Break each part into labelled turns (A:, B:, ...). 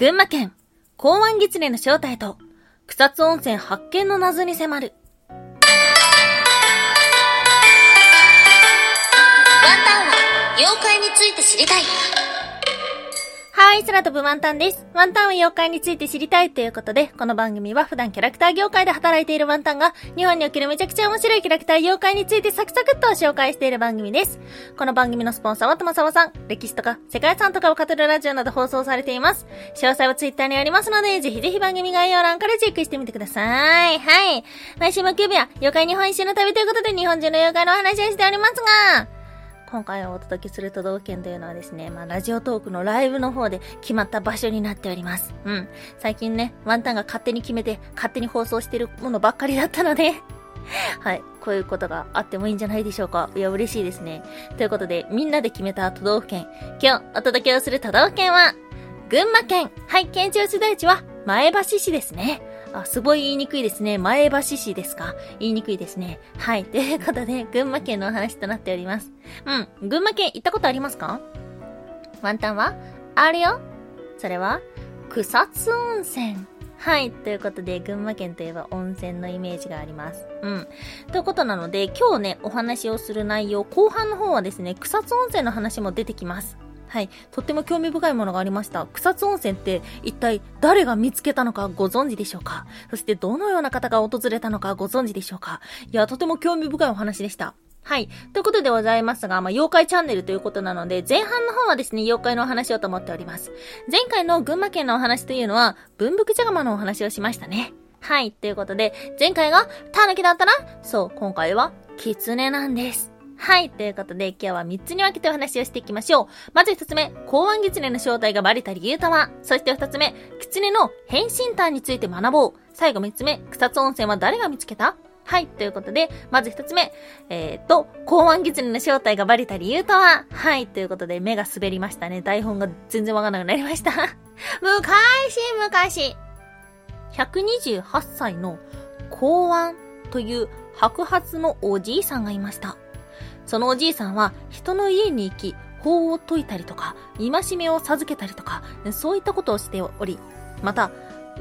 A: 群馬県、港湾狐の正体と、草津温泉発見の謎に迫る。ワン
B: タンは妖怪について知りたい。
A: はい、空飛ぶワンタンです。ワンタンは妖怪について知りたいということで、この番組は普段キャラクター業界で働いているワンタンが、日本におけるめちゃくちゃ面白いキャラクター妖怪についてサクサクっと紹介している番組です。この番組のスポンサーはとまさわさん、歴史とか世界遺産とかを語るラジオなど放送されています。詳細はツイッターにありますので、ぜひぜひ番組概要欄からチェックしてみてください。はい。毎週木曜日は妖怪日本一周の旅ということで、日本中の妖怪のお話をしておりますが、今回お届けする都道府県というのはですね、まあ、ラジオトークのライブの方で決まった場所になっております。うん。最近ね、ワンタンが勝手に決めて、勝手に放送してるものばっかりだったので はい。こういうことがあってもいいんじゃないでしょうか。いや、嬉しいですね。ということで、みんなで決めた都道府県。今日お届けをする都道府県は、群馬県。はい、県庁所在地は前橋市ですね。あ、すごい言いにくいですね。前橋市ですか言いにくいですね。はい。ということで、群馬県のお話となっております。うん。群馬県行ったことありますか？ワンタンは？あるよ。それは、草津温泉。はい。ということで、群馬県といえば温泉のイメージがあります。うん。ということなので、今日ね、お話をする内容、後半の方はですね、草津温泉の話も出てきます。はい。とっても興味深いものがありました。草津温泉って一体誰が見つけたのかご存知でしょうか？そしてどのような方が訪れたのかご存知でしょうか？いや、とても興味深いお話でした。はい。ということでございますが、まあ、妖怪チャンネルということなので、前半の方はですね、妖怪のお話をと思っております。前回の群馬県のお話というのは、文福茶釜のお話をしましたね。はい。ということで、前回がタヌキだったら、そう、今回は、狐なんです。はい。ということで、今日は3つに分けてお話をしていきましょう。まず1つ目、公安狐の正体がバレた理由とは？そして2つ目、狐の変身ターンについて学ぼう。最後3つ目、草津温泉は誰が見つけた？はい。ということで、まず一つ目。えー、と、公安狐の正体がバレた理由とは？はい。ということで、目が滑りましたね。台本が全然わかんなくなりました。昔、昔。128歳の公安という白髪のおじいさんがいました。そのおじいさんは人の家に行き、法を解いたりとか、戒めを授けたりとか、そういったことをしており、また、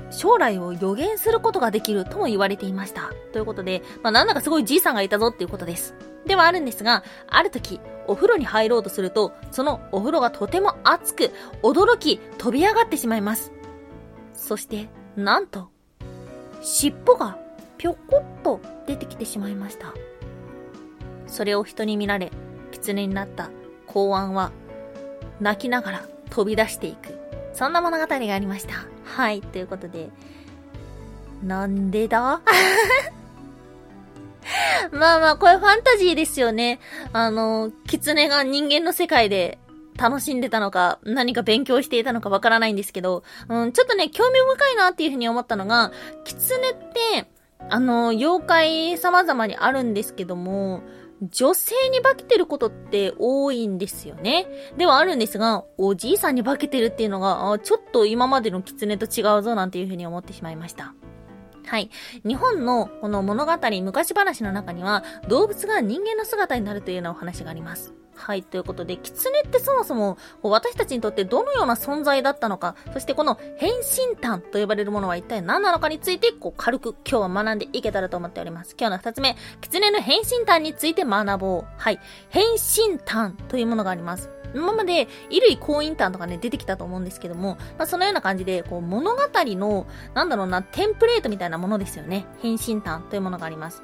A: 将来を予言することができるとも言われていました。ということで、まあ、なんだかすごいじいさんがいたぞっていうことです。ではあるんですが、ある時、お風呂に入ろうとすると、そのお風呂がとても熱く、驚き、飛び上がってしまいます。そして、なんと、尻尾がぴょこっと出てきてしまいました。それを人に見られ、狐になった公安は、泣きながら飛び出していく。そんな物語がありました。はい、ということで、なんでだ？まあまあ、これファンタジーですよね。あの、狐が人間の世界で楽しんでたのか、何か勉強していたのかわからないんですけど、うん、ちょっとね、興味深いなっていうふうに思ったのが、狐って、あの、妖怪様々にあるんですけども、女性に化けてることって多いんですよね。ではあるんですが、おじいさんに化けてるっていうのが、ちょっと今までの狐と違うぞなんていうふうに思ってしまいました。はい。日本のこの物語、昔話の中には、動物が人間の姿になるというようなお話があります。はい、ということで、狐ってそもそも私たちにとってどのような存在だったのか、そしてこの変身炭と呼ばれるものは一体何なのかについて、こう軽く今日は学んでいけたらと思っております。今日の二つ目、狐の変身炭について学ぼう。はい、変身炭というものがあります。今まで、衣類婚姻炭とかね、出てきたと思うんですけども、まあ、そのような感じで、こう、物語の、なんだろうな、テンプレートみたいなものですよね。変身炭というものがあります。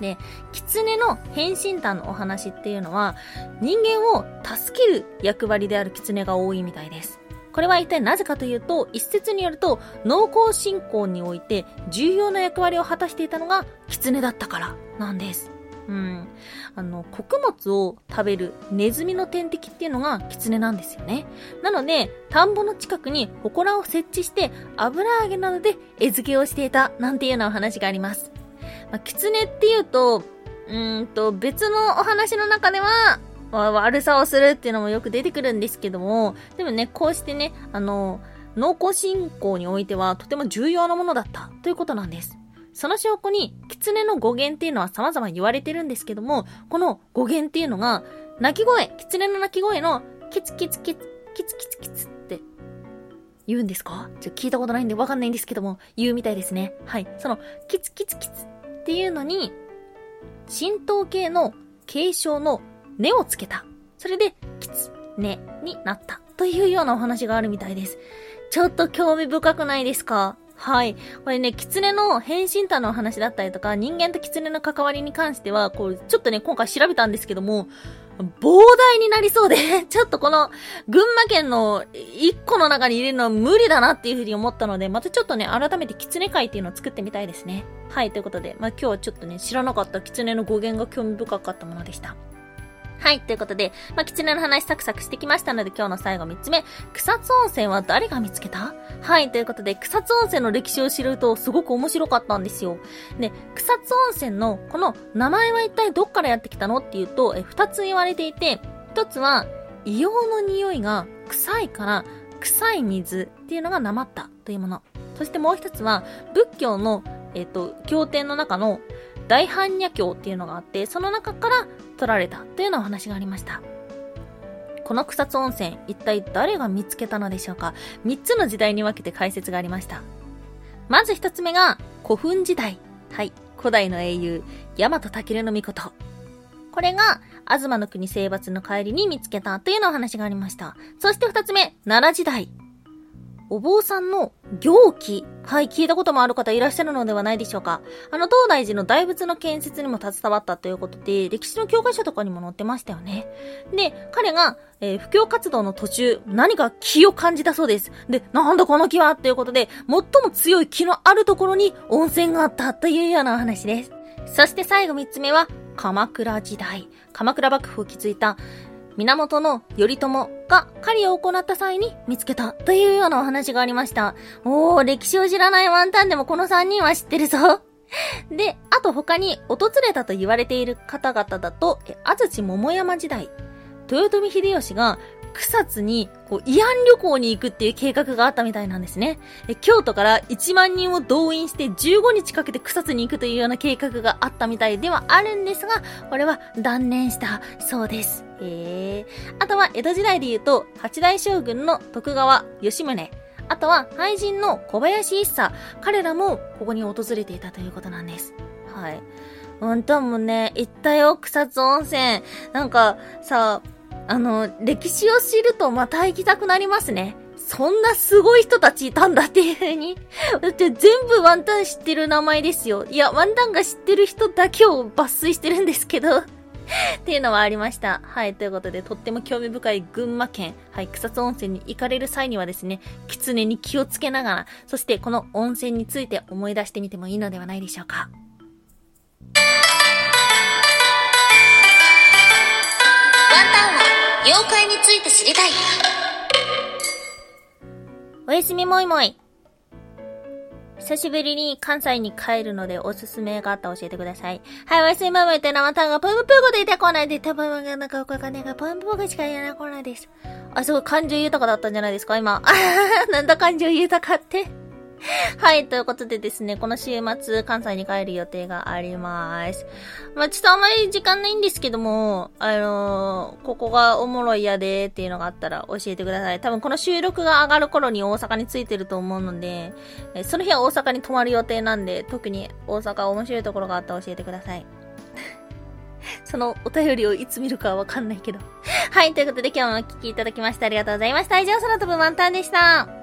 A: で、狐の変身炭のお話っていうのは、人間を助ける役割である狐が多いみたいです。これは一体なぜかというと、一説によると、農耕信仰において重要な役割を果たしていたのが狐だったからなんです。うん。あの、穀物を食べるネズミの天敵っていうのが狐なんですよね。なので、田んぼの近くに祠を設置して油揚げなどで餌付けをしていたなんていうようなお話があります。まあ、狐っていうと、うんと、別のお話の中では、悪さをするっていうのもよく出てくるんですけども、でもね、こうしてね、あの、農耕信仰においてはとても重要なものだったということなんです。その証拠に、狐の語源っていうのは様々言われてるんですけども、この語源っていうのが、鳴き声、狐の鳴き声の、キツキツキツ、キツキツキツって、言うんですか？ちょ、聞いたことないんでわかんないんですけども、言うみたいですね。はい。その、キツキツキツっていうのに、浸透系の継承の根をつけた。それで、キツ、根になった。というようなお話があるみたいです。ちょっと興味深くないですか？はい。これね、狐の変身多の話だったりとか、人間と狐の関わりに関しては、こう、ちょっとね、今回調べたんですけども、膨大になりそうで ちょっとこの、群馬県の一個の中に入れるのは無理だなっていうふうに思ったので、またちょっとね、改めて狐会っていうのを作ってみたいですね。はい、ということで、まあ今日はちょっとね、知らなかった狐の語源が興味深かったものでした。はい、ということで、まあ、狐の話サクサクしてきましたので、今日の最後3つ目。草津温泉は誰が見つけた？はい、ということで、草津温泉の歴史を知るとすごく面白かったんですよ。で、草津温泉のこの名前は一体どっからやってきたの？っていうと、え、二つ言われていて、一つは、硫黄の匂いが臭いから、臭い水っていうのがなまったというもの。そしてもう一つは、仏教の、えっ、と、経典の中の大般若経っていうのがあって、その中から取られたというようなお話がありました。この草津温泉、一体誰が見つけたのでしょうか？三つの時代に分けて解説がありました。まず一つ目が、古墳時代。はい。古代の英雄、大和武のこと。これが、東の国征伐の帰りに見つけたというようなお話がありました。そして二つ目、奈良時代。お坊さんの行基。はい、聞いたこともある方いらっしゃるのではないでしょうか。あの、東大寺の大仏の建設にも携わったということで、歴史の教科書とかにも載ってましたよね。で、彼が、えー、布教活動の途中、何か気を感じたそうです。で、なんだこの木はということで、最も強い木のあるところに温泉があったというようなお話です。そして最後三つ目は、鎌倉時代。鎌倉幕府を築いた、源の頼朝が狩りを行った際に見つけたというようなお話がありました。おー、歴史を知らないワンタンでもこの3人は知ってるぞ。で、あと他に訪れたと言われている方々だと、え、安土桃山時代、豊臣秀吉が草津にこう慰安旅行に行くっていう計画があったみたいなんですね。え京都から1万人を動員して15日かけて草津に行くというような計画があったみたいではあるんですが、これは断念したそうです。へえあとは江戸時代で言うと、八代将軍の徳川吉宗。あとは俳人の小林一茶。彼らもここに訪れていたということなんです。はい。うんともね、行ったよ、草津温泉。なんか、さ、あの、歴史を知るとまた行きたくなりますね。そんなすごい人たちいたんだっていう風に。だって全部ワンタン知ってる名前ですよ。いや、ワンタンが知ってる人だけを抜粋してるんですけど。っていうのはありました。はい。ということで、とっても興味深い群馬県、はい、草津温泉に行かれる際にはですね、狐に気をつけながら、そしてこの温泉について思い出してみてもいいのではないでしょうか。
B: 妖怪について知りたい。
A: おやすみもいもい。久しぶりに関西に帰るのでおすすめがあったら教えてください。はい、おやすみもいもいって生タンがぷむぷごでいてこないで、多分なんかおかねがぷむぷごしか言えないこないです。あ、すごい感情豊かだったんじゃないですか、今。なんだ感情豊かって。はい、ということでですね、この週末、関西に帰る予定があります。まあ、ちょっとあまり時間ないんですけども、あのー、ここがおもろいやでっていうのがあったら教えてください。多分この収録が上がる頃に大阪に着いてると思うので、えその日は大阪に泊まる予定なんで、特に大阪面白いところがあったら教えてください。そのお便りをいつ見るかはわかんないけど。はい、ということで今日もお聴きいただきましてありがとうございました。以上、そのとぶ満タンでした。